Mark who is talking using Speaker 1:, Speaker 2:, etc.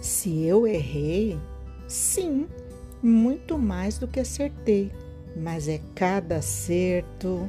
Speaker 1: Se eu errei, sim, muito mais do que acertei, mas é cada acerto.